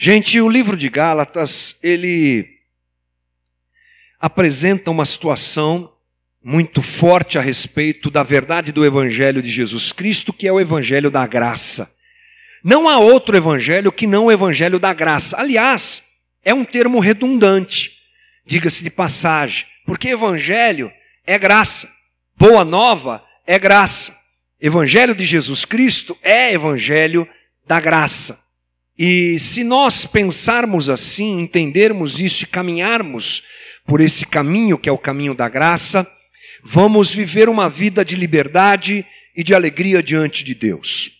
Gente, o livro de Gálatas, ele apresenta uma situação muito forte a respeito da verdade do evangelho de Jesus Cristo, que é o evangelho da graça. Não há outro evangelho que não o evangelho da graça. Aliás, é um termo redundante, diga-se de passagem, porque evangelho é graça, boa nova é graça. Evangelho de Jesus Cristo é evangelho da graça. E se nós pensarmos assim, entendermos isso e caminharmos por esse caminho que é o caminho da graça, vamos viver uma vida de liberdade e de alegria diante de Deus.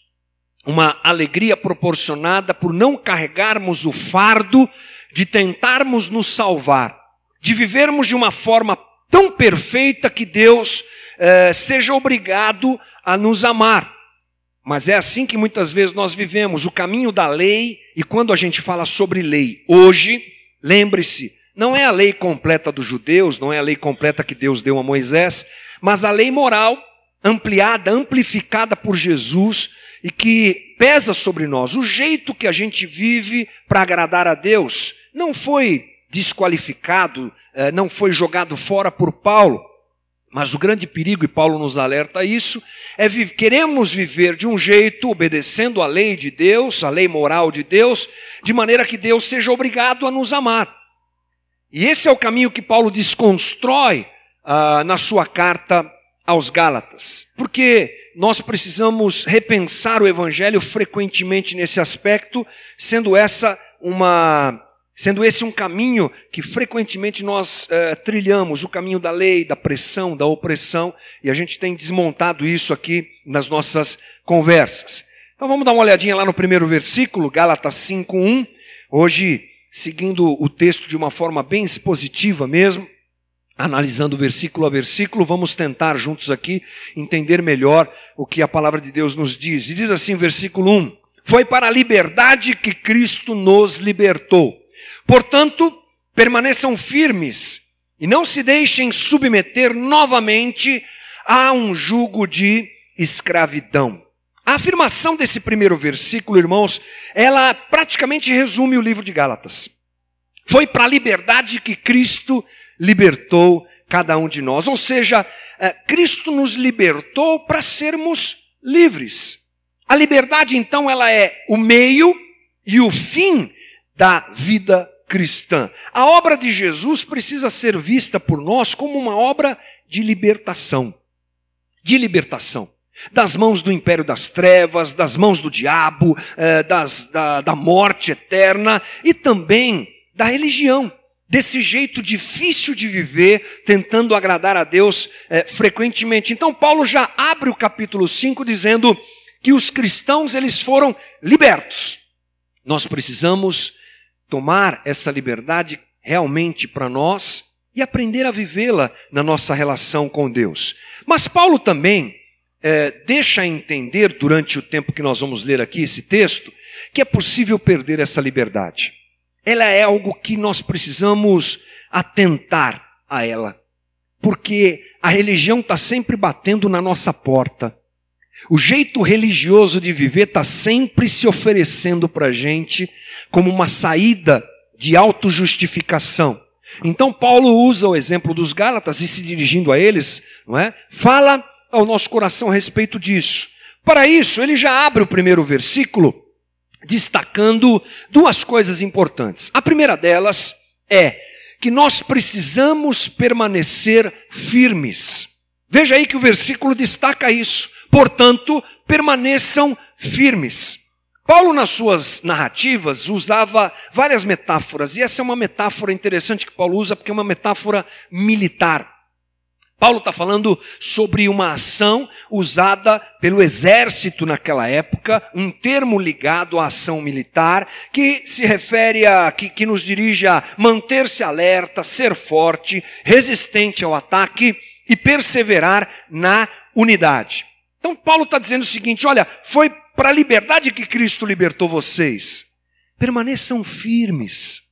Uma alegria proporcionada por não carregarmos o fardo de tentarmos nos salvar, de vivermos de uma forma tão perfeita que Deus eh, seja obrigado a nos amar. Mas é assim que muitas vezes nós vivemos o caminho da lei, e quando a gente fala sobre lei hoje, lembre-se, não é a lei completa dos judeus, não é a lei completa que Deus deu a Moisés, mas a lei moral ampliada, amplificada por Jesus e que pesa sobre nós. O jeito que a gente vive para agradar a Deus não foi desqualificado, eh, não foi jogado fora por Paulo. Mas o grande perigo, e Paulo nos alerta a isso, é vi queremos viver de um jeito, obedecendo a lei de Deus, a lei moral de Deus, de maneira que Deus seja obrigado a nos amar. E esse é o caminho que Paulo desconstrói ah, na sua carta aos Gálatas. Porque nós precisamos repensar o Evangelho frequentemente nesse aspecto, sendo essa uma Sendo esse um caminho que frequentemente nós uh, trilhamos, o caminho da lei, da pressão, da opressão, e a gente tem desmontado isso aqui nas nossas conversas. Então vamos dar uma olhadinha lá no primeiro versículo, Gálatas 5:1. Hoje, seguindo o texto de uma forma bem expositiva mesmo, analisando versículo a versículo, vamos tentar juntos aqui entender melhor o que a palavra de Deus nos diz. E diz assim, versículo 1: Foi para a liberdade que Cristo nos libertou. Portanto, permaneçam firmes e não se deixem submeter novamente a um jugo de escravidão. A afirmação desse primeiro versículo, irmãos, ela praticamente resume o livro de Gálatas. Foi para a liberdade que Cristo libertou cada um de nós. Ou seja, eh, Cristo nos libertou para sermos livres. A liberdade, então, ela é o meio e o fim da vida cristã. A obra de Jesus precisa ser vista por nós como uma obra de libertação. De libertação. Das mãos do império das trevas, das mãos do diabo, eh, das, da, da morte eterna e também da religião. Desse jeito difícil de viver, tentando agradar a Deus eh, frequentemente. Então, Paulo já abre o capítulo 5 dizendo que os cristãos eles foram libertos. Nós precisamos tomar essa liberdade realmente para nós e aprender a vivê-la na nossa relação com Deus. Mas Paulo também é, deixa entender, durante o tempo que nós vamos ler aqui esse texto, que é possível perder essa liberdade. Ela é algo que nós precisamos atentar a ela, porque a religião está sempre batendo na nossa porta. O jeito religioso de viver está sempre se oferecendo para a gente como uma saída de autojustificação. Então Paulo usa o exemplo dos Gálatas e se dirigindo a eles, não é? Fala ao nosso coração a respeito disso. Para isso, ele já abre o primeiro versículo destacando duas coisas importantes. A primeira delas é que nós precisamos permanecer firmes. Veja aí que o versículo destaca isso. Portanto, permaneçam firmes. Paulo, nas suas narrativas, usava várias metáforas, e essa é uma metáfora interessante que Paulo usa, porque é uma metáfora militar. Paulo está falando sobre uma ação usada pelo exército naquela época, um termo ligado à ação militar, que se refere a, que, que nos dirige a manter-se alerta, ser forte, resistente ao ataque e perseverar na unidade. Então Paulo está dizendo o seguinte: olha, foi para a liberdade que Cristo libertou vocês. Permaneçam firmes.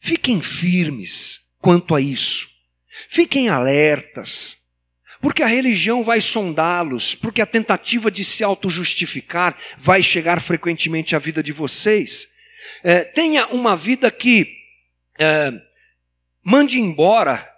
Fiquem firmes quanto a isso. Fiquem alertas. Porque a religião vai sondá-los, porque a tentativa de se auto-justificar vai chegar frequentemente à vida de vocês. é, tenha uma vida que é, mande embora,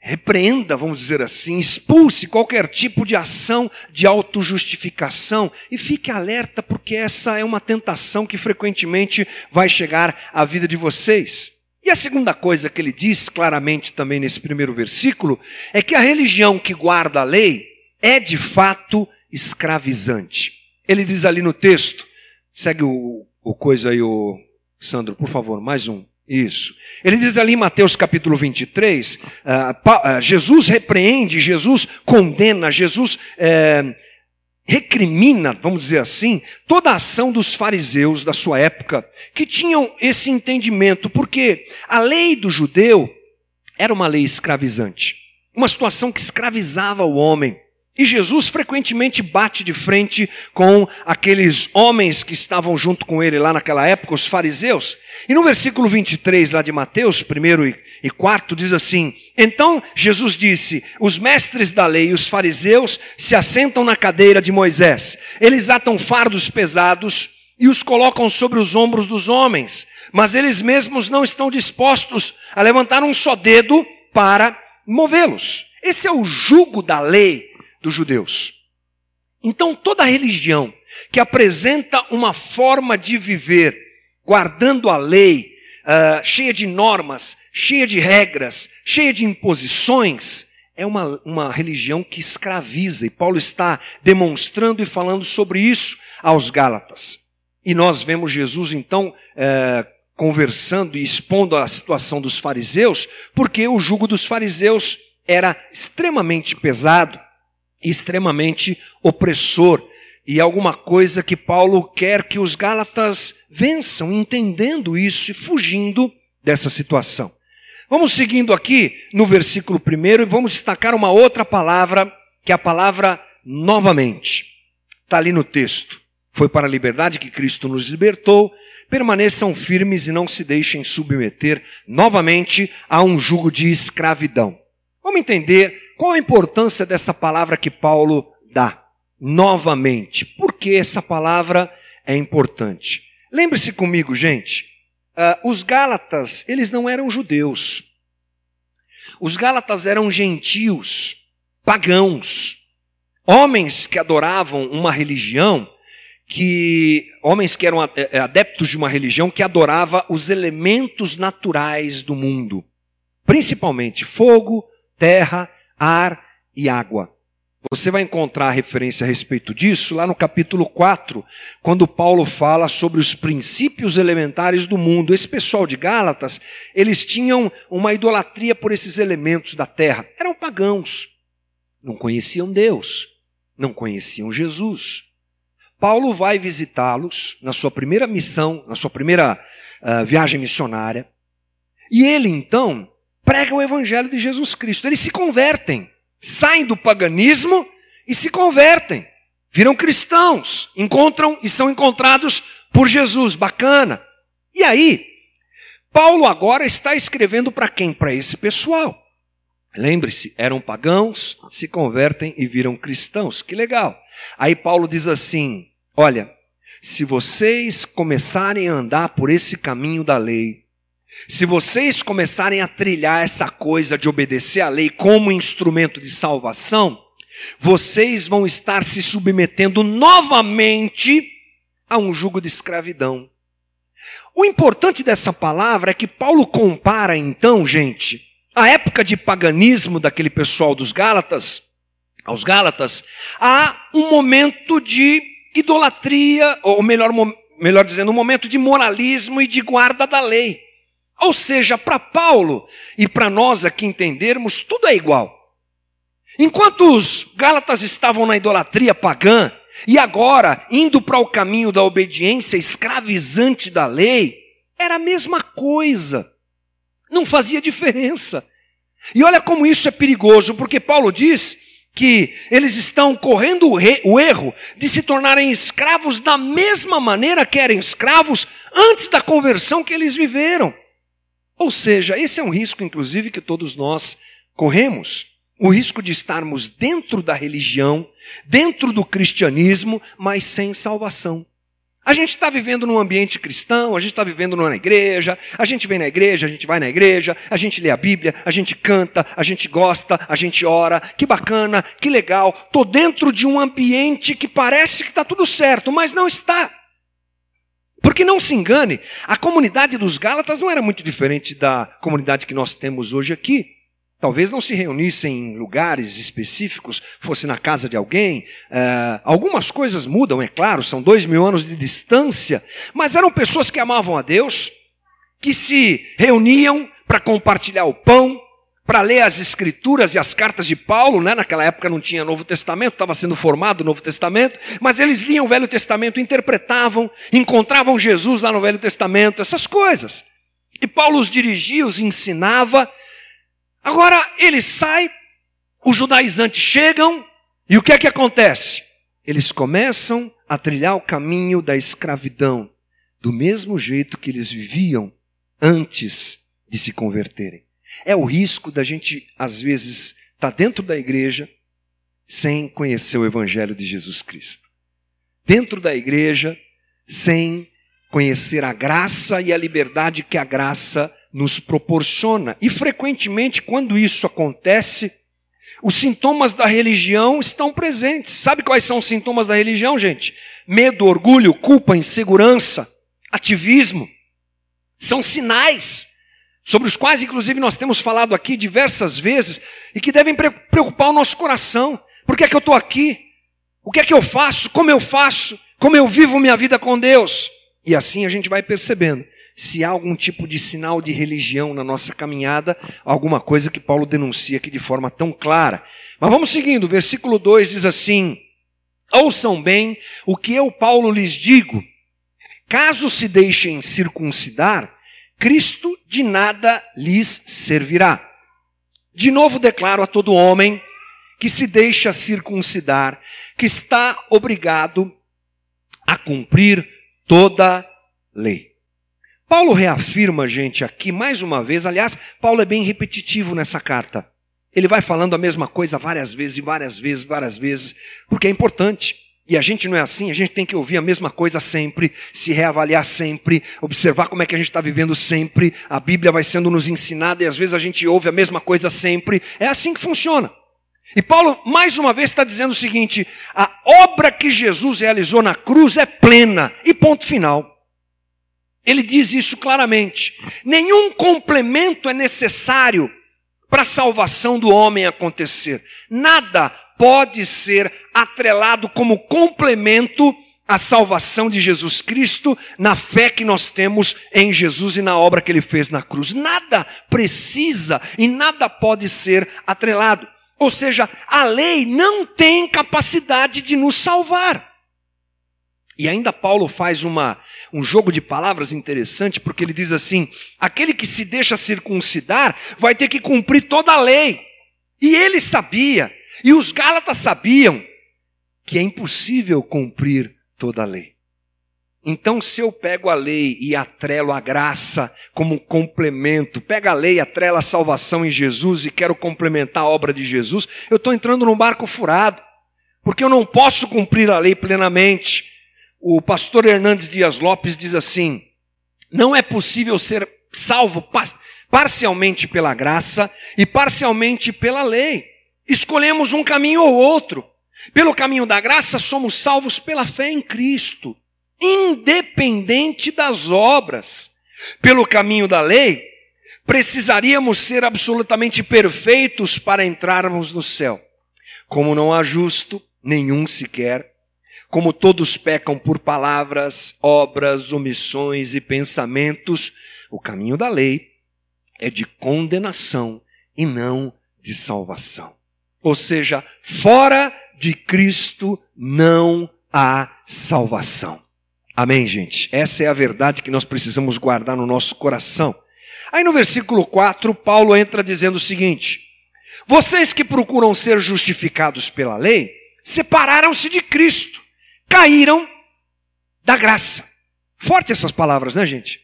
repreenda, vamos dizer assim, expulse qualquer tipo de ação de autojustificação e fique alerta, porque essa é uma tentação que frequentemente vai chegar à vida de vocês. E a segunda coisa que ele diz claramente também nesse primeiro versículo é que a religião que guarda a lei é de fato escravizante. Ele diz ali no texto, segue o, o coisa aí, o Sandro, por favor, mais um. Isso. Ele diz ali em Mateus capítulo 23, uh, uh, Jesus repreende, Jesus condena, Jesus uh, recrimina, vamos dizer assim, toda a ação dos fariseus da sua época, que tinham esse entendimento, porque a lei do judeu era uma lei escravizante, uma situação que escravizava o homem. E Jesus frequentemente bate de frente com aqueles homens que estavam junto com ele lá naquela época, os fariseus. E no versículo 23 lá de Mateus, primeiro e quarto, diz assim: Então Jesus disse: Os mestres da lei e os fariseus se assentam na cadeira de Moisés. Eles atam fardos pesados e os colocam sobre os ombros dos homens, mas eles mesmos não estão dispostos a levantar um só dedo para movê-los. Esse é o jugo da lei dos judeus. Então, toda religião que apresenta uma forma de viver, guardando a lei, uh, cheia de normas, cheia de regras, cheia de imposições, é uma, uma religião que escraviza. E Paulo está demonstrando e falando sobre isso aos Gálatas. E nós vemos Jesus, então, uh, conversando e expondo a situação dos fariseus, porque o jugo dos fariseus era extremamente pesado extremamente opressor e alguma coisa que Paulo quer que os Gálatas vençam, entendendo isso e fugindo dessa situação. Vamos seguindo aqui no versículo primeiro e vamos destacar uma outra palavra, que é a palavra novamente. Está ali no texto. Foi para a liberdade que Cristo nos libertou. Permaneçam firmes e não se deixem submeter novamente a um jugo de escravidão. Vamos entender qual a importância dessa palavra que Paulo dá? Novamente. Por que essa palavra é importante? Lembre-se comigo, gente. Uh, os Gálatas, eles não eram judeus. Os Gálatas eram gentios, pagãos, homens que adoravam uma religião que homens que eram eh, adeptos de uma religião que adorava os elementos naturais do mundo, principalmente fogo, terra ar e água. Você vai encontrar referência a respeito disso lá no capítulo 4, quando Paulo fala sobre os princípios elementares do mundo. Esse pessoal de Gálatas, eles tinham uma idolatria por esses elementos da terra. Eram pagãos. Não conheciam Deus. Não conheciam Jesus. Paulo vai visitá-los na sua primeira missão, na sua primeira uh, viagem missionária. E ele então pregam o evangelho de Jesus Cristo. Eles se convertem, saem do paganismo e se convertem. Viram cristãos, encontram e são encontrados por Jesus. Bacana. E aí, Paulo agora está escrevendo para quem? Para esse pessoal. Lembre-se, eram pagãos, se convertem e viram cristãos. Que legal. Aí Paulo diz assim: Olha, se vocês começarem a andar por esse caminho da lei, se vocês começarem a trilhar essa coisa de obedecer à lei como instrumento de salvação, vocês vão estar se submetendo novamente a um jugo de escravidão. O importante dessa palavra é que Paulo compara então, gente, a época de paganismo daquele pessoal dos Gálatas, aos Gálatas, a um momento de idolatria, ou melhor, melhor dizendo, um momento de moralismo e de guarda da lei. Ou seja, para Paulo e para nós aqui entendermos, tudo é igual. Enquanto os Gálatas estavam na idolatria pagã, e agora indo para o caminho da obediência escravizante da lei, era a mesma coisa. Não fazia diferença. E olha como isso é perigoso, porque Paulo diz que eles estão correndo o erro de se tornarem escravos da mesma maneira que eram escravos antes da conversão que eles viveram. Ou seja, esse é um risco, inclusive, que todos nós corremos. O risco de estarmos dentro da religião, dentro do cristianismo, mas sem salvação. A gente está vivendo num ambiente cristão, a gente está vivendo numa igreja, a gente vem na igreja, a gente vai na igreja, a gente lê a Bíblia, a gente canta, a gente gosta, a gente ora, que bacana, que legal. Estou dentro de um ambiente que parece que está tudo certo, mas não está. Porque não se engane, a comunidade dos Gálatas não era muito diferente da comunidade que nós temos hoje aqui. Talvez não se reunissem em lugares específicos, fosse na casa de alguém. Uh, algumas coisas mudam, é claro, são dois mil anos de distância, mas eram pessoas que amavam a Deus, que se reuniam para compartilhar o pão, para ler as escrituras e as cartas de Paulo, né? naquela época não tinha Novo Testamento, estava sendo formado o Novo Testamento, mas eles liam o Velho Testamento, interpretavam, encontravam Jesus lá no Velho Testamento, essas coisas. E Paulo os dirigia, os ensinava, Agora ele sai, os judaizantes chegam, e o que é que acontece? Eles começam a trilhar o caminho da escravidão, do mesmo jeito que eles viviam antes de se converterem. É o risco da gente, às vezes, estar tá dentro da igreja sem conhecer o Evangelho de Jesus Cristo. Dentro da igreja, sem conhecer a graça e a liberdade que a graça nos proporciona. E frequentemente, quando isso acontece, os sintomas da religião estão presentes. Sabe quais são os sintomas da religião, gente? Medo, orgulho, culpa, insegurança, ativismo. São sinais sobre os quais, inclusive, nós temos falado aqui diversas vezes e que devem preocupar o nosso coração. Por que é que eu estou aqui? O que é que eu faço? Como eu faço? Como eu vivo minha vida com Deus? E assim a gente vai percebendo se há algum tipo de sinal de religião na nossa caminhada, alguma coisa que Paulo denuncia aqui de forma tão clara. Mas vamos seguindo, versículo 2 diz assim: Ouçam bem o que eu, Paulo, lhes digo. Caso se deixem circuncidar, Cristo de nada lhes servirá. De novo declaro a todo homem que se deixa circuncidar, que está obrigado a cumprir toda lei. Paulo reafirma, gente, aqui mais uma vez, aliás, Paulo é bem repetitivo nessa carta. Ele vai falando a mesma coisa várias vezes várias vezes, várias vezes, porque é importante. E a gente não é assim, a gente tem que ouvir a mesma coisa sempre, se reavaliar sempre, observar como é que a gente está vivendo sempre. A Bíblia vai sendo nos ensinada e às vezes a gente ouve a mesma coisa sempre. É assim que funciona. E Paulo, mais uma vez, está dizendo o seguinte: a obra que Jesus realizou na cruz é plena, e ponto final. Ele diz isso claramente. Nenhum complemento é necessário para a salvação do homem acontecer. Nada pode ser atrelado como complemento à salvação de Jesus Cristo, na fé que nós temos em Jesus e na obra que ele fez na cruz. Nada precisa e nada pode ser atrelado. Ou seja, a lei não tem capacidade de nos salvar. E ainda Paulo faz uma um jogo de palavras interessante, porque ele diz assim: aquele que se deixa circuncidar vai ter que cumprir toda a lei. E ele sabia, e os Gálatas sabiam, que é impossível cumprir toda a lei. Então, se eu pego a lei e atrelo a graça como complemento, pego a lei atrelo a salvação em Jesus e quero complementar a obra de Jesus, eu estou entrando num barco furado, porque eu não posso cumprir a lei plenamente. O pastor Hernandes Dias Lopes diz assim: não é possível ser salvo parcialmente pela graça e parcialmente pela lei. Escolhemos um caminho ou outro. Pelo caminho da graça, somos salvos pela fé em Cristo, independente das obras. Pelo caminho da lei, precisaríamos ser absolutamente perfeitos para entrarmos no céu. Como não há justo, nenhum sequer, como todos pecam por palavras, obras, omissões e pensamentos, o caminho da lei é de condenação e não de salvação. Ou seja, fora de Cristo não há salvação. Amém, gente? Essa é a verdade que nós precisamos guardar no nosso coração. Aí no versículo 4, Paulo entra dizendo o seguinte: Vocês que procuram ser justificados pela lei, separaram-se de Cristo caíram da graça. Forte essas palavras, né, gente?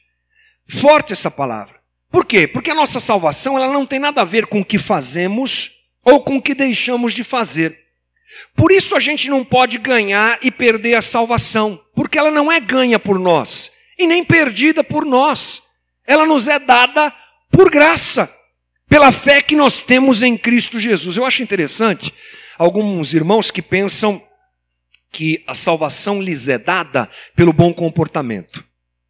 Forte essa palavra. Por quê? Porque a nossa salvação ela não tem nada a ver com o que fazemos ou com o que deixamos de fazer. Por isso a gente não pode ganhar e perder a salvação, porque ela não é ganha por nós e nem perdida por nós. Ela nos é dada por graça, pela fé que nós temos em Cristo Jesus. Eu acho interessante alguns irmãos que pensam que a salvação lhes é dada pelo bom comportamento.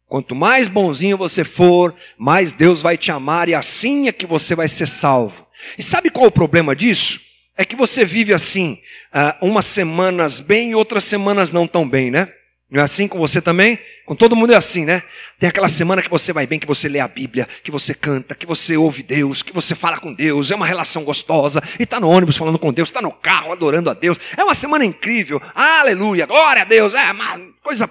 Quanto mais bonzinho você for, mais Deus vai te amar e assim é que você vai ser salvo. E sabe qual é o problema disso? É que você vive assim, uh, umas semanas bem e outras semanas não tão bem, né? Não é assim com você também? Com todo mundo é assim, né? Tem aquela semana que você vai bem, que você lê a Bíblia, que você canta, que você ouve Deus, que você fala com Deus, é uma relação gostosa, e está no ônibus falando com Deus, está no carro adorando a Deus. É uma semana incrível, aleluia, glória a Deus, é uma coisa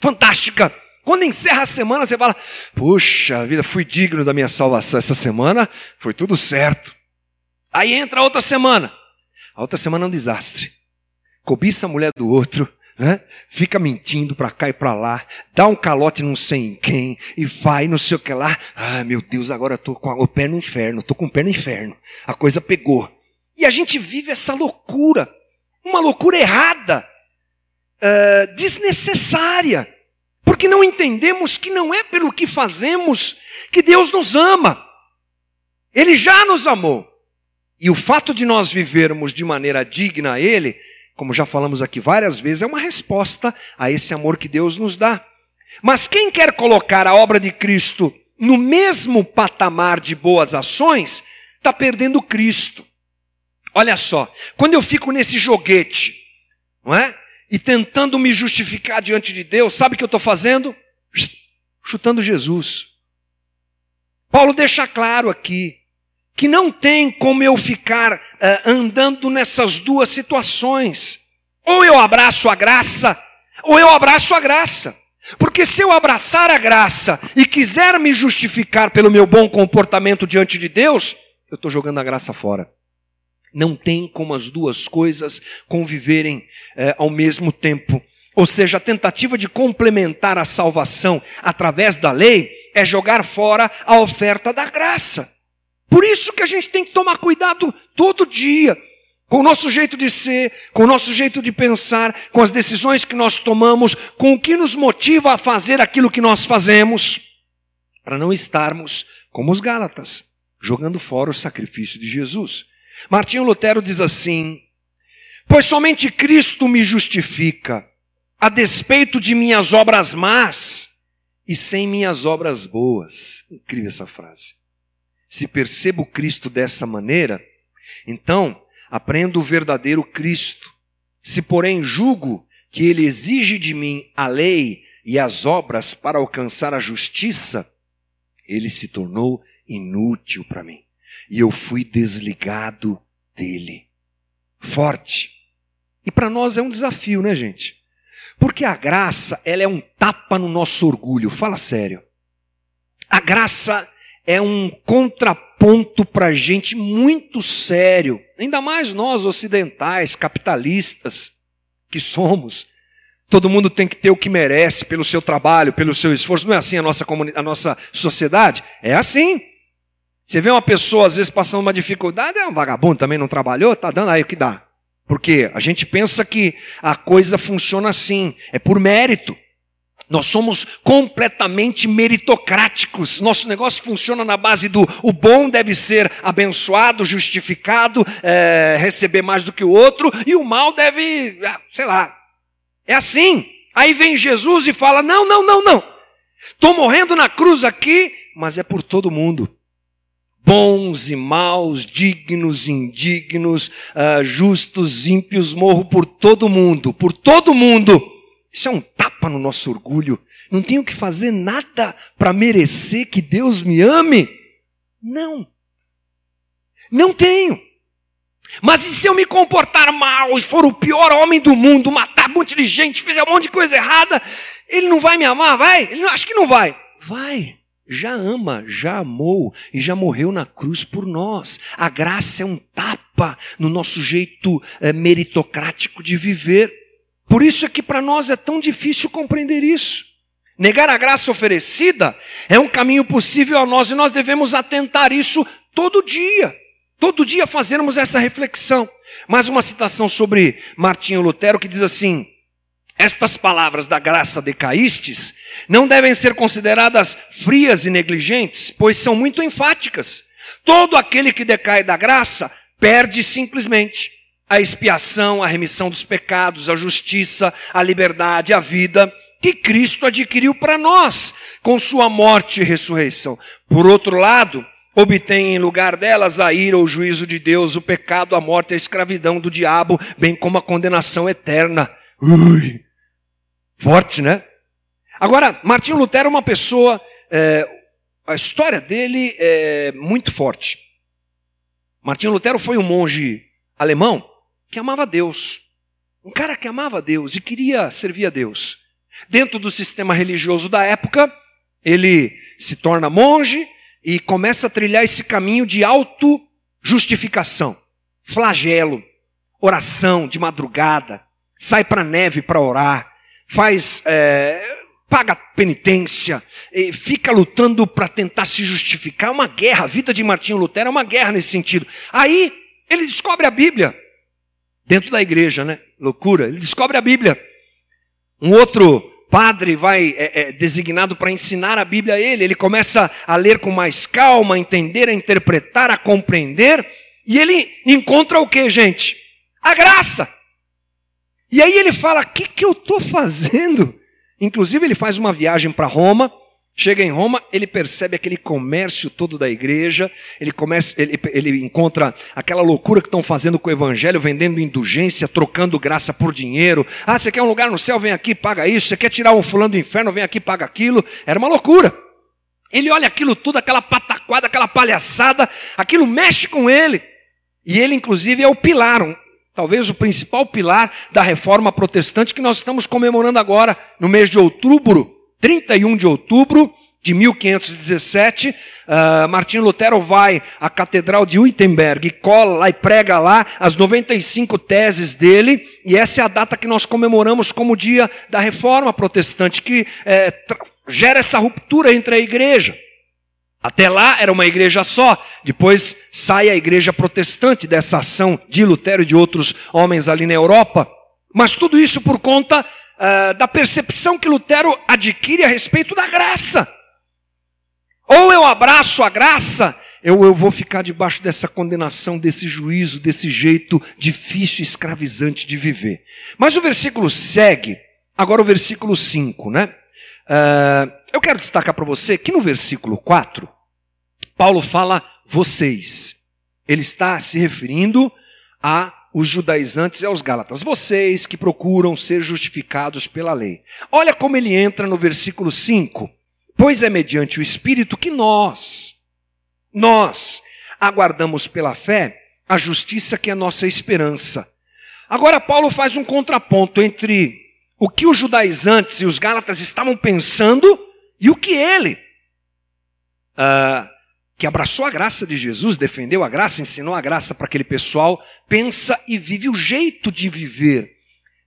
fantástica. Quando encerra a semana, você fala: Puxa vida, fui digno da minha salvação essa semana, foi tudo certo. Aí entra outra semana, a outra semana é um desastre. Cobiça a mulher do outro, né? Fica mentindo para cá e para lá, dá um calote não sei em quem, e vai não sei o que lá. Ah, meu Deus, agora eu tô com o pé no inferno, tô com o pé no inferno. A coisa pegou. E a gente vive essa loucura, uma loucura errada, uh, desnecessária, porque não entendemos que não é pelo que fazemos que Deus nos ama. Ele já nos amou. E o fato de nós vivermos de maneira digna a Ele como já falamos aqui várias vezes, é uma resposta a esse amor que Deus nos dá. Mas quem quer colocar a obra de Cristo no mesmo patamar de boas ações, está perdendo Cristo. Olha só, quando eu fico nesse joguete, não é? E tentando me justificar diante de Deus, sabe o que eu estou fazendo? Chutando Jesus. Paulo deixa claro aqui que não tem como eu ficar uh, andando nessas duas situações. Ou eu abraço a graça, ou eu abraço a graça. Porque se eu abraçar a graça e quiser me justificar pelo meu bom comportamento diante de Deus, eu estou jogando a graça fora. Não tem como as duas coisas conviverem eh, ao mesmo tempo. Ou seja, a tentativa de complementar a salvação através da lei é jogar fora a oferta da graça. Por isso que a gente tem que tomar cuidado todo dia com o nosso jeito de ser, com o nosso jeito de pensar, com as decisões que nós tomamos, com o que nos motiva a fazer aquilo que nós fazemos, para não estarmos como os Gálatas, jogando fora o sacrifício de Jesus. Martinho Lutero diz assim: Pois somente Cristo me justifica, a despeito de minhas obras más e sem minhas obras boas. Incrível essa frase se percebo Cristo dessa maneira, então aprendo o verdadeiro Cristo. Se, porém, julgo que ele exige de mim a lei e as obras para alcançar a justiça, ele se tornou inútil para mim. E eu fui desligado dele. Forte. E para nós é um desafio, né, gente? Porque a graça, ela é um tapa no nosso orgulho. Fala sério. A graça é um contraponto para gente muito sério, ainda mais nós ocidentais, capitalistas que somos. Todo mundo tem que ter o que merece pelo seu trabalho, pelo seu esforço. Não é assim a nossa, a nossa sociedade? É assim. Você vê uma pessoa, às vezes, passando uma dificuldade, é um vagabundo também, não trabalhou, tá dando aí o que dá. Porque a gente pensa que a coisa funciona assim, é por mérito. Nós somos completamente meritocráticos. Nosso negócio funciona na base do o bom deve ser abençoado, justificado, é, receber mais do que o outro, e o mal deve, ah, sei lá. É assim. Aí vem Jesus e fala: não, não, não, não. Estou morrendo na cruz aqui, mas é por todo mundo. Bons e maus, dignos, indignos, uh, justos, ímpios, morro por todo mundo, por todo mundo. Isso é um tapa no nosso orgulho. Não tenho que fazer nada para merecer que Deus me ame. Não. Não tenho. Mas e se eu me comportar mal e for o pior homem do mundo, matar um monte de gente, fizer um monte de coisa errada, ele não vai me amar? Vai? Ele não, acho que não vai. Vai. Já ama, já amou e já morreu na cruz por nós. A graça é um tapa no nosso jeito é, meritocrático de viver. Por isso é que para nós é tão difícil compreender isso. Negar a graça oferecida é um caminho possível a nós e nós devemos atentar isso todo dia. Todo dia fazermos essa reflexão. Mais uma citação sobre Martinho Lutero que diz assim: estas palavras da graça decaístes não devem ser consideradas frias e negligentes, pois são muito enfáticas. Todo aquele que decai da graça perde simplesmente a expiação, a remissão dos pecados, a justiça, a liberdade, a vida que Cristo adquiriu para nós com sua morte e ressurreição. Por outro lado, obtém em lugar delas a ira, o juízo de Deus, o pecado, a morte, a escravidão do diabo, bem como a condenação eterna. Ui, forte, né? Agora, Martinho Lutero é uma pessoa, é, a história dele é muito forte. Martinho Lutero foi um monge alemão que amava Deus. Um cara que amava Deus e queria servir a Deus. Dentro do sistema religioso da época, ele se torna monge e começa a trilhar esse caminho de auto-justificação, flagelo, oração de madrugada, sai para a neve para orar, faz, é, paga penitência, fica lutando para tentar se justificar. É uma guerra, a vida de Martinho Lutero é uma guerra nesse sentido. Aí ele descobre a Bíblia, dentro da igreja, né? Loucura. Ele descobre a Bíblia. Um outro padre vai é, é, designado para ensinar a Bíblia a ele. Ele começa a ler com mais calma, a entender, a interpretar, a compreender. E ele encontra o que, gente? A graça. E aí ele fala: o que, que eu estou fazendo? Inclusive, ele faz uma viagem para Roma. Chega em Roma, ele percebe aquele comércio todo da igreja, ele, começa, ele, ele encontra aquela loucura que estão fazendo com o evangelho, vendendo indulgência, trocando graça por dinheiro. Ah, você quer um lugar no céu, vem aqui, paga isso. Você quer tirar um fulano do inferno, vem aqui, paga aquilo. Era uma loucura. Ele olha aquilo tudo, aquela pataquada, aquela palhaçada, aquilo mexe com ele. E ele, inclusive, é o pilar, um, talvez o principal pilar da reforma protestante que nós estamos comemorando agora, no mês de outubro 31 de outubro de 1517, uh, ah, Martinho Lutero vai à Catedral de Wittenberg e cola lá e prega lá as 95 teses dele, e essa é a data que nós comemoramos como dia da reforma protestante, que é, gera essa ruptura entre a igreja. Até lá era uma igreja só, depois sai a igreja protestante dessa ação de Lutero e de outros homens ali na Europa. Mas tudo isso por conta uh, da percepção que Lutero adquire a respeito da graça. Ou eu abraço a graça, ou eu vou ficar debaixo dessa condenação, desse juízo, desse jeito difícil e escravizante de viver. Mas o versículo segue, agora o versículo 5, né? Uh, eu quero destacar para você que no versículo 4, Paulo fala vocês. Ele está se referindo a os judaizantes e aos gálatas, vocês que procuram ser justificados pela lei. Olha como ele entra no versículo 5. Pois é mediante o Espírito que nós, nós, aguardamos pela fé a justiça que é a nossa esperança. Agora, Paulo faz um contraponto entre o que os judaizantes e os gálatas estavam pensando e o que ele uh, que abraçou a graça de Jesus, defendeu a graça, ensinou a graça para aquele pessoal, pensa e vive o jeito de viver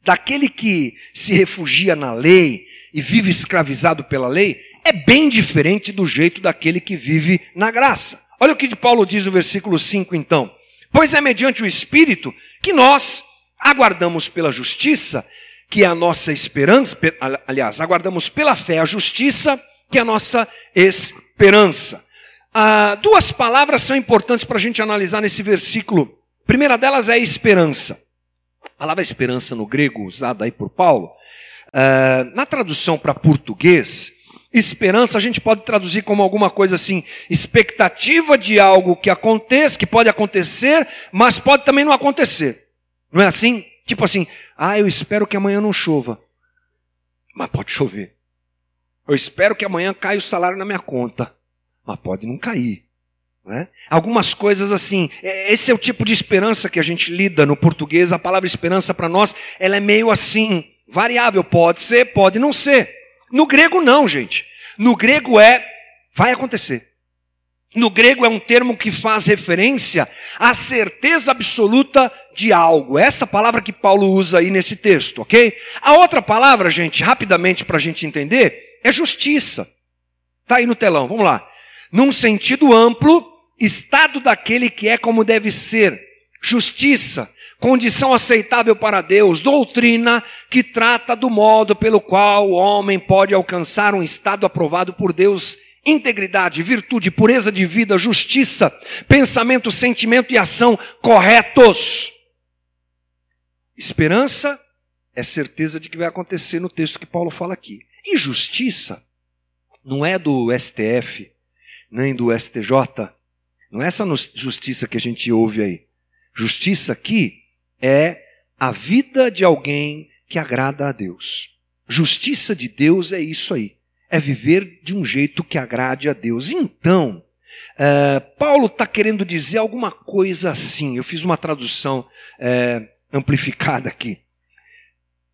daquele que se refugia na lei e vive escravizado pela lei, é bem diferente do jeito daquele que vive na graça. Olha o que Paulo diz no versículo 5 então. Pois é mediante o Espírito que nós aguardamos pela justiça, que é a nossa esperança, aliás, aguardamos pela fé a justiça, que é a nossa esperança. Ah, duas palavras são importantes para a gente analisar nesse versículo. A primeira delas é esperança. A palavra esperança no grego, usada aí por Paulo, ah, na tradução para português, esperança a gente pode traduzir como alguma coisa assim, expectativa de algo que aconteça, que pode acontecer, mas pode também não acontecer. Não é assim? Tipo assim, ah, eu espero que amanhã não chova. Mas pode chover. Eu espero que amanhã caia o salário na minha conta mas pode não cair. Né? Algumas coisas assim, é, esse é o tipo de esperança que a gente lida no português. A palavra esperança para nós, ela é meio assim, variável. Pode ser, pode não ser. No grego, não, gente. No grego é, vai acontecer. No grego é um termo que faz referência à certeza absoluta de algo. Essa palavra que Paulo usa aí nesse texto, ok? A outra palavra, gente, rapidamente para a gente entender, é justiça. Está aí no telão, vamos lá num sentido amplo, estado daquele que é como deve ser, justiça, condição aceitável para Deus, doutrina que trata do modo pelo qual o homem pode alcançar um estado aprovado por Deus integridade, virtude, pureza de vida, justiça, pensamento, sentimento e ação corretos. Esperança é certeza de que vai acontecer no texto que Paulo fala aqui. E justiça não é do STF, nem do STJ, não é essa justiça que a gente ouve aí. Justiça aqui é a vida de alguém que agrada a Deus. Justiça de Deus é isso aí. É viver de um jeito que agrade a Deus. Então, uh, Paulo está querendo dizer alguma coisa assim. Eu fiz uma tradução uh, amplificada aqui.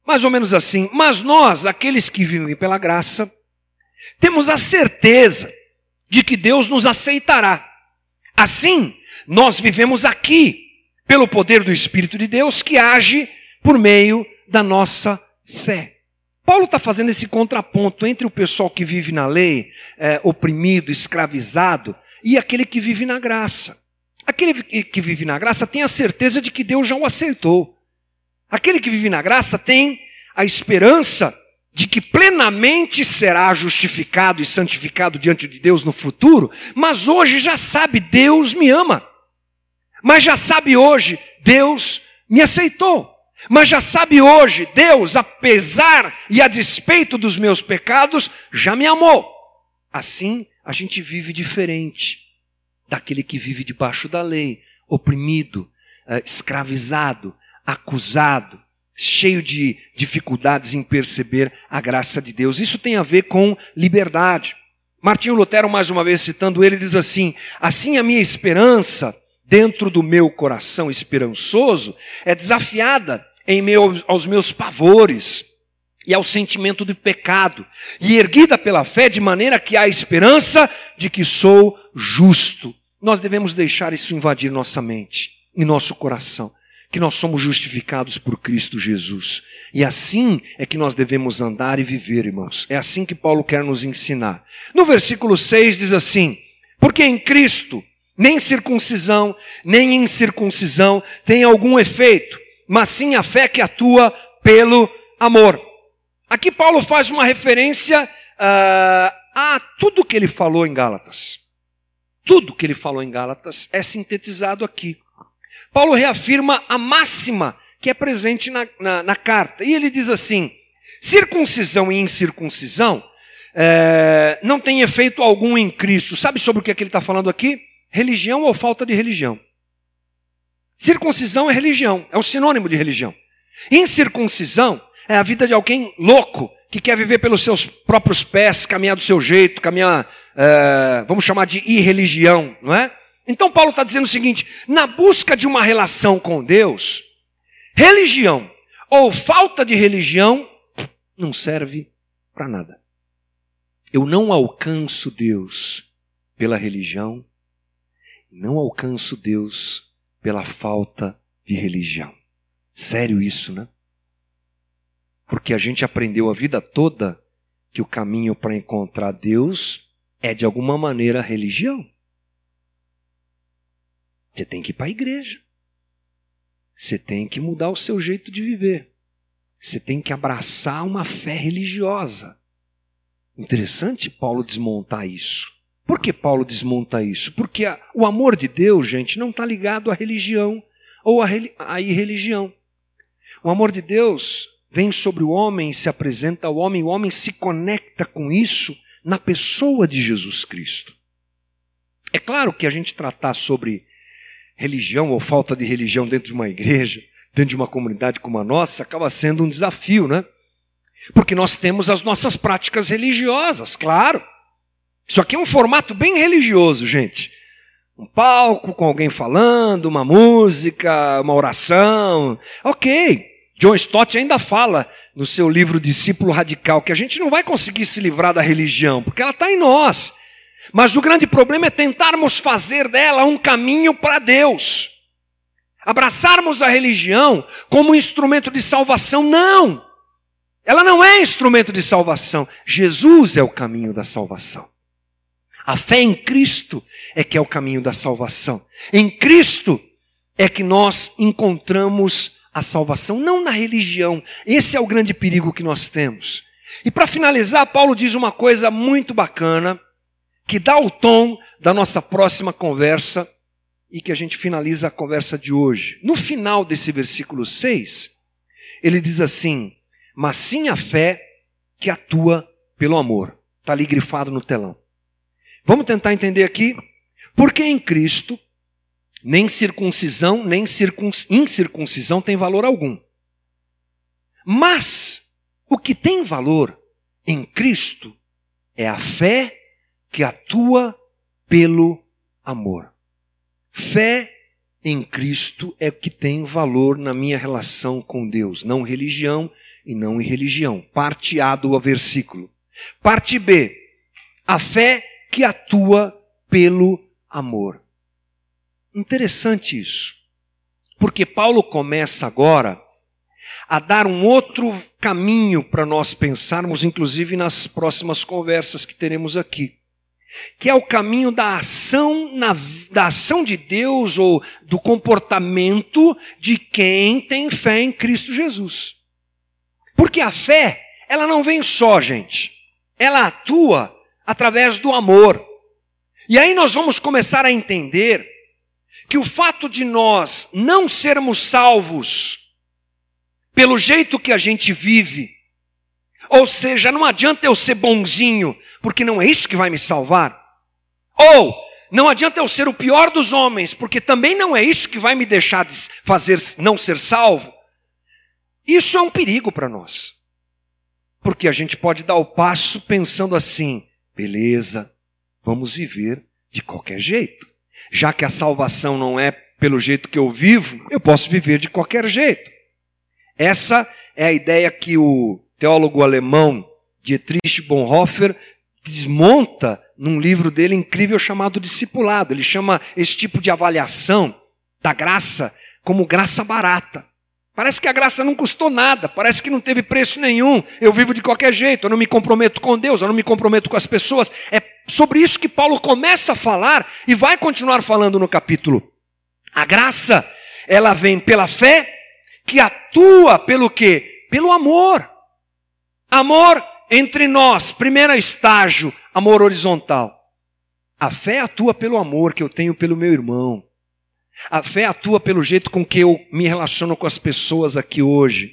Mais ou menos assim. Mas nós, aqueles que vivem pela graça, temos a certeza de que Deus nos aceitará. Assim, nós vivemos aqui pelo poder do Espírito de Deus que age por meio da nossa fé. Paulo está fazendo esse contraponto entre o pessoal que vive na lei, é, oprimido, escravizado, e aquele que vive na graça. Aquele que vive na graça tem a certeza de que Deus já o aceitou. Aquele que vive na graça tem a esperança de que plenamente será justificado e santificado diante de Deus no futuro, mas hoje já sabe, Deus me ama. Mas já sabe hoje, Deus me aceitou. Mas já sabe hoje, Deus, apesar e a despeito dos meus pecados, já me amou. Assim, a gente vive diferente daquele que vive debaixo da lei, oprimido, eh, escravizado, acusado, cheio de dificuldades em perceber a graça de Deus. Isso tem a ver com liberdade. Martinho Lutero, mais uma vez citando ele, diz assim: Assim a minha esperança dentro do meu coração esperançoso é desafiada em meio aos meus pavores e ao sentimento de pecado, e erguida pela fé de maneira que há esperança de que sou justo. Nós devemos deixar isso invadir nossa mente e nosso coração, que nós somos justificados por Cristo Jesus. E assim é que nós devemos andar e viver, irmãos. É assim que Paulo quer nos ensinar. No versículo 6 diz assim: Porque em Cristo nem circuncisão, nem incircuncisão tem algum efeito, mas sim a fé que atua pelo amor. Aqui Paulo faz uma referência uh, a tudo que ele falou em Gálatas. Tudo que ele falou em Gálatas é sintetizado aqui. Paulo reafirma a máxima que é presente na, na, na carta. E ele diz assim: circuncisão e incircuncisão é, não tem efeito algum em Cristo. Sabe sobre o que, é que ele está falando aqui? religião ou falta de religião. Circuncisão é religião, é um sinônimo de religião. Incircuncisão é a vida de alguém louco que quer viver pelos seus próprios pés, caminhar do seu jeito, caminhar, é, vamos chamar de irreligião, não é? Então Paulo está dizendo o seguinte: na busca de uma relação com Deus, religião ou falta de religião não serve para nada. Eu não alcanço Deus pela religião não alcanço Deus pela falta de religião. Sério isso, né? Porque a gente aprendeu a vida toda que o caminho para encontrar Deus é de alguma maneira religião. Você tem que ir para a igreja. Você tem que mudar o seu jeito de viver. Você tem que abraçar uma fé religiosa. Interessante Paulo desmontar isso. Por que Paulo desmonta isso? Porque a, o amor de Deus, gente, não está ligado à religião ou à, à irreligião. O amor de Deus vem sobre o homem, se apresenta ao homem, o homem se conecta com isso na pessoa de Jesus Cristo. É claro que a gente tratar sobre religião ou falta de religião dentro de uma igreja, dentro de uma comunidade como a nossa, acaba sendo um desafio, né? Porque nós temos as nossas práticas religiosas, claro. Isso aqui é um formato bem religioso, gente. Um palco com alguém falando, uma música, uma oração. Ok. John Stott ainda fala no seu livro Discípulo Radical que a gente não vai conseguir se livrar da religião, porque ela está em nós. Mas o grande problema é tentarmos fazer dela um caminho para Deus. Abraçarmos a religião como um instrumento de salvação, não. Ela não é instrumento de salvação. Jesus é o caminho da salvação. A fé em Cristo é que é o caminho da salvação. Em Cristo é que nós encontramos a salvação, não na religião. Esse é o grande perigo que nós temos. E para finalizar, Paulo diz uma coisa muito bacana, que dá o tom da nossa próxima conversa e que a gente finaliza a conversa de hoje. No final desse versículo 6, ele diz assim: Mas sim a fé que atua pelo amor. Está ali grifado no telão. Vamos tentar entender aqui? Porque em Cristo, nem circuncisão, nem incircuncisão tem valor algum. Mas, o que tem valor em Cristo é a fé que atua pelo amor. Fé em Cristo é o que tem valor na minha relação com Deus, não religião e não irreligião. Parte A do versículo. Parte B, a fé que atua pelo amor. Interessante isso. Porque Paulo começa agora a dar um outro caminho para nós pensarmos, inclusive nas próximas conversas que teremos aqui. Que é o caminho da ação, na, da ação de Deus ou do comportamento de quem tem fé em Cristo Jesus. Porque a fé, ela não vem só, gente. Ela atua através do amor. E aí nós vamos começar a entender que o fato de nós não sermos salvos pelo jeito que a gente vive, ou seja, não adianta eu ser bonzinho, porque não é isso que vai me salvar. Ou não adianta eu ser o pior dos homens, porque também não é isso que vai me deixar de fazer não ser salvo. Isso é um perigo para nós. Porque a gente pode dar o passo pensando assim: beleza, vamos viver de qualquer jeito. Já que a salvação não é pelo jeito que eu vivo, eu posso viver de qualquer jeito. Essa é a ideia que o teólogo alemão Dietrich Bonhoeffer desmonta num livro dele incrível chamado Discipulado. Ele chama esse tipo de avaliação da graça como graça barata. Parece que a graça não custou nada, parece que não teve preço nenhum. Eu vivo de qualquer jeito, eu não me comprometo com Deus, eu não me comprometo com as pessoas. É sobre isso que Paulo começa a falar e vai continuar falando no capítulo. A graça, ela vem pela fé, que atua pelo quê? Pelo amor. Amor entre nós, primeiro estágio, amor horizontal. A fé atua pelo amor que eu tenho pelo meu irmão. A fé atua pelo jeito com que eu me relaciono com as pessoas aqui hoje.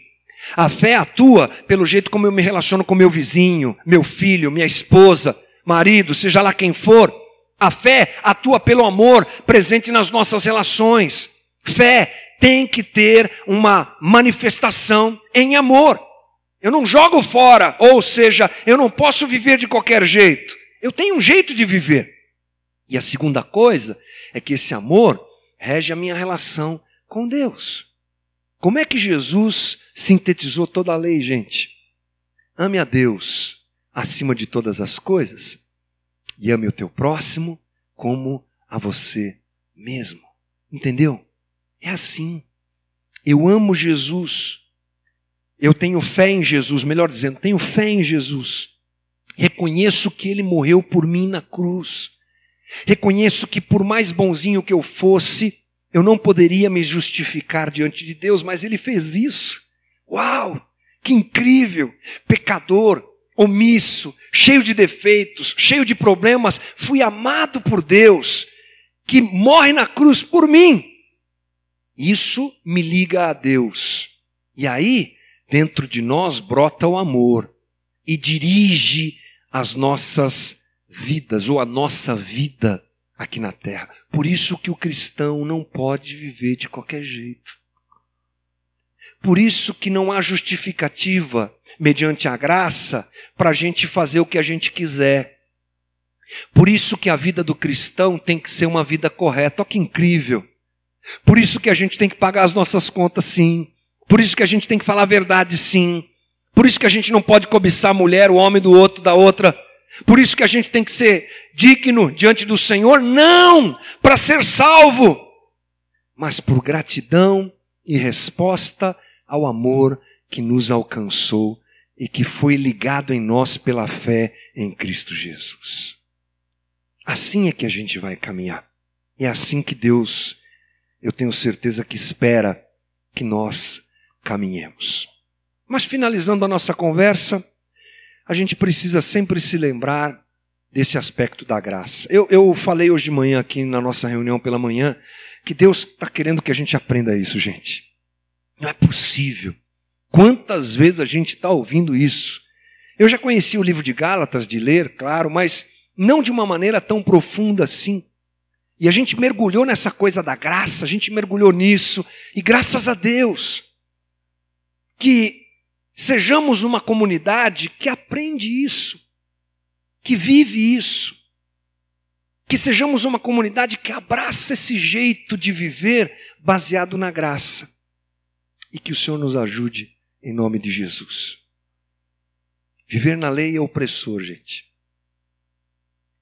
A fé atua pelo jeito como eu me relaciono com meu vizinho, meu filho, minha esposa, marido, seja lá quem for. A fé atua pelo amor presente nas nossas relações. Fé tem que ter uma manifestação em amor. Eu não jogo fora, ou seja, eu não posso viver de qualquer jeito. Eu tenho um jeito de viver. E a segunda coisa é que esse amor rege a minha relação com Deus. Como é que Jesus sintetizou toda a lei, gente? Ame a Deus acima de todas as coisas e ame o teu próximo como a você mesmo. Entendeu? É assim. Eu amo Jesus. Eu tenho fé em Jesus, melhor dizendo, tenho fé em Jesus. Reconheço que ele morreu por mim na cruz. Reconheço que por mais bonzinho que eu fosse, eu não poderia me justificar diante de Deus, mas ele fez isso. Uau! Que incrível! Pecador, omisso, cheio de defeitos, cheio de problemas, fui amado por Deus, que morre na cruz por mim. Isso me liga a Deus. E aí, dentro de nós brota o amor e dirige as nossas vidas ou a nossa vida aqui na terra. Por isso que o cristão não pode viver de qualquer jeito. Por isso que não há justificativa mediante a graça para a gente fazer o que a gente quiser. Por isso que a vida do cristão tem que ser uma vida correta. Olha que incrível. Por isso que a gente tem que pagar as nossas contas sim. Por isso que a gente tem que falar a verdade sim. Por isso que a gente não pode cobiçar a mulher, o homem do outro, da outra. Por isso que a gente tem que ser digno diante do Senhor, não para ser salvo, mas por gratidão e resposta ao amor que nos alcançou e que foi ligado em nós pela fé em Cristo Jesus. Assim é que a gente vai caminhar. É assim que Deus eu tenho certeza que espera que nós caminhemos. Mas finalizando a nossa conversa, a gente precisa sempre se lembrar desse aspecto da graça. Eu, eu falei hoje de manhã aqui na nossa reunião pela manhã que Deus está querendo que a gente aprenda isso, gente. Não é possível. Quantas vezes a gente está ouvindo isso? Eu já conheci o livro de Gálatas de ler, claro, mas não de uma maneira tão profunda assim. E a gente mergulhou nessa coisa da graça, a gente mergulhou nisso, e graças a Deus que sejamos uma comunidade que aprende isso, que vive isso, que sejamos uma comunidade que abraça esse jeito de viver baseado na graça, e que o Senhor nos ajude em nome de Jesus. Viver na lei é opressor, gente.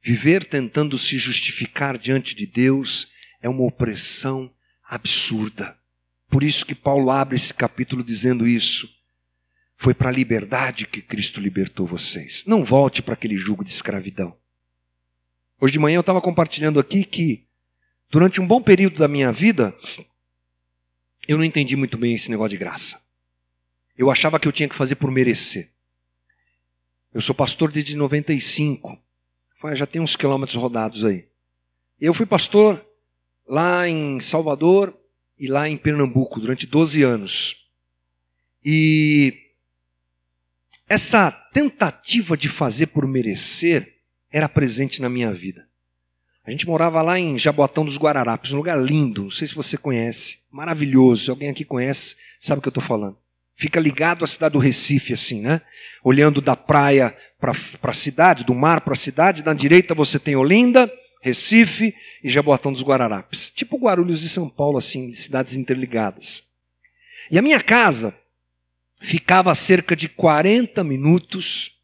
Viver tentando se justificar diante de Deus é uma opressão absurda. Por isso que Paulo abre esse capítulo dizendo isso. Foi para a liberdade que Cristo libertou vocês. Não volte para aquele jugo de escravidão. Hoje de manhã eu estava compartilhando aqui que, durante um bom período da minha vida, eu não entendi muito bem esse negócio de graça. Eu achava que eu tinha que fazer por merecer. Eu sou pastor desde 95 já tem uns quilômetros rodados aí. Eu fui pastor lá em Salvador e lá em Pernambuco durante 12 anos. E essa tentativa de fazer por merecer era presente na minha vida. A gente morava lá em Jaboatão dos Guararapes, um lugar lindo, não sei se você conhece, maravilhoso. Se alguém aqui conhece, sabe o que eu estou falando. Fica ligado à cidade do Recife, assim, né? Olhando da praia para a cidade, do mar para a cidade. Na direita você tem Olinda, Recife e Jaboatão dos Guararapes. Tipo Guarulhos de São Paulo, assim, cidades interligadas. E a minha casa ficava a cerca de 40 minutos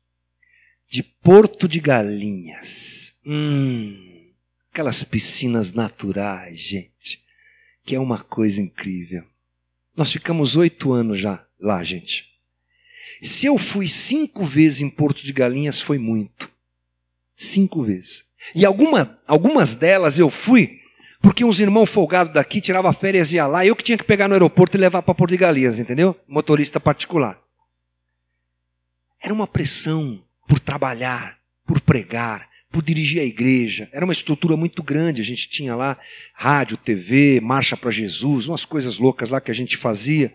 de Porto de Galinhas. Hum, aquelas piscinas naturais, gente, que é uma coisa incrível. Nós ficamos oito anos já lá, gente. Se eu fui cinco vezes em Porto de Galinhas, foi muito. Cinco vezes. E alguma, algumas delas eu fui porque uns irmãos folgados daqui tiravam férias e ia lá, eu que tinha que pegar no aeroporto e levar para Porto de Galinhas, entendeu? Motorista particular. Era uma pressão por trabalhar, por pregar, por dirigir a igreja. Era uma estrutura muito grande. A gente tinha lá rádio, TV, marcha para Jesus, umas coisas loucas lá que a gente fazia.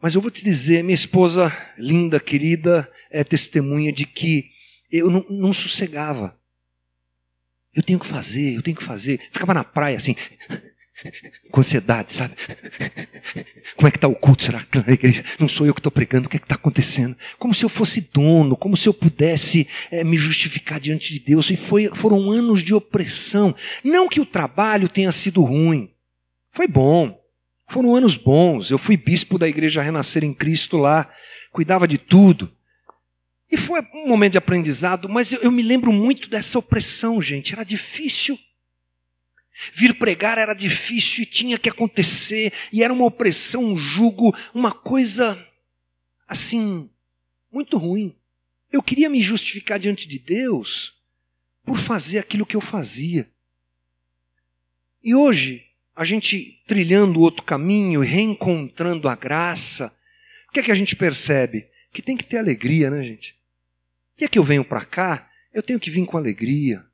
Mas eu vou te dizer, minha esposa linda, querida, é testemunha de que eu não, não sossegava. Eu tenho que fazer, eu tenho que fazer. Ficava na praia assim, com ansiedade, sabe? Como é que está o culto? Será que na igreja? Não sou eu que estou pregando, o que é está acontecendo? Como se eu fosse dono, como se eu pudesse é, me justificar diante de Deus. E foi, foram anos de opressão. Não que o trabalho tenha sido ruim, foi bom. Foram anos bons. Eu fui bispo da Igreja Renascer em Cristo lá, cuidava de tudo. E foi um momento de aprendizado, mas eu, eu me lembro muito dessa opressão, gente. Era difícil. Vir pregar era difícil e tinha que acontecer, e era uma opressão, um jugo, uma coisa assim, muito ruim. Eu queria me justificar diante de Deus por fazer aquilo que eu fazia. E hoje, a gente trilhando outro caminho, reencontrando a graça, o que é que a gente percebe? Que tem que ter alegria, né, gente? O dia que eu venho para cá, eu tenho que vir com alegria.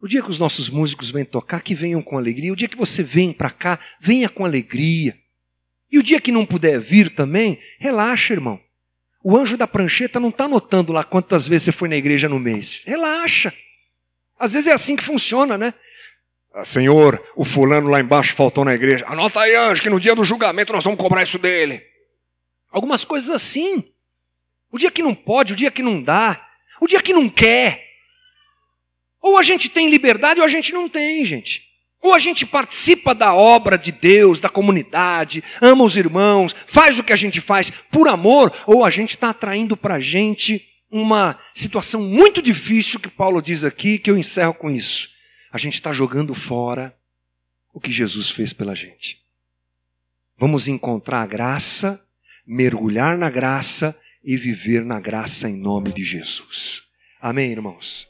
O dia que os nossos músicos vêm tocar, que venham com alegria. O dia que você vem para cá, venha com alegria. E o dia que não puder vir também, relaxa, irmão. O anjo da prancheta não está anotando lá quantas vezes você foi na igreja no mês. Relaxa. Às vezes é assim que funciona, né? Ah, Senhor, o fulano lá embaixo faltou na igreja. Anota aí, anjo, que no dia do julgamento nós vamos cobrar isso dele. Algumas coisas assim. O dia que não pode, o dia que não dá, o dia que não quer. Ou a gente tem liberdade ou a gente não tem, gente. Ou a gente participa da obra de Deus, da comunidade, ama os irmãos, faz o que a gente faz por amor, ou a gente está atraindo para a gente uma situação muito difícil que Paulo diz aqui, que eu encerro com isso a gente está jogando fora o que Jesus fez pela gente. Vamos encontrar a graça, mergulhar na graça e viver na graça em nome de Jesus. Amém, irmãos?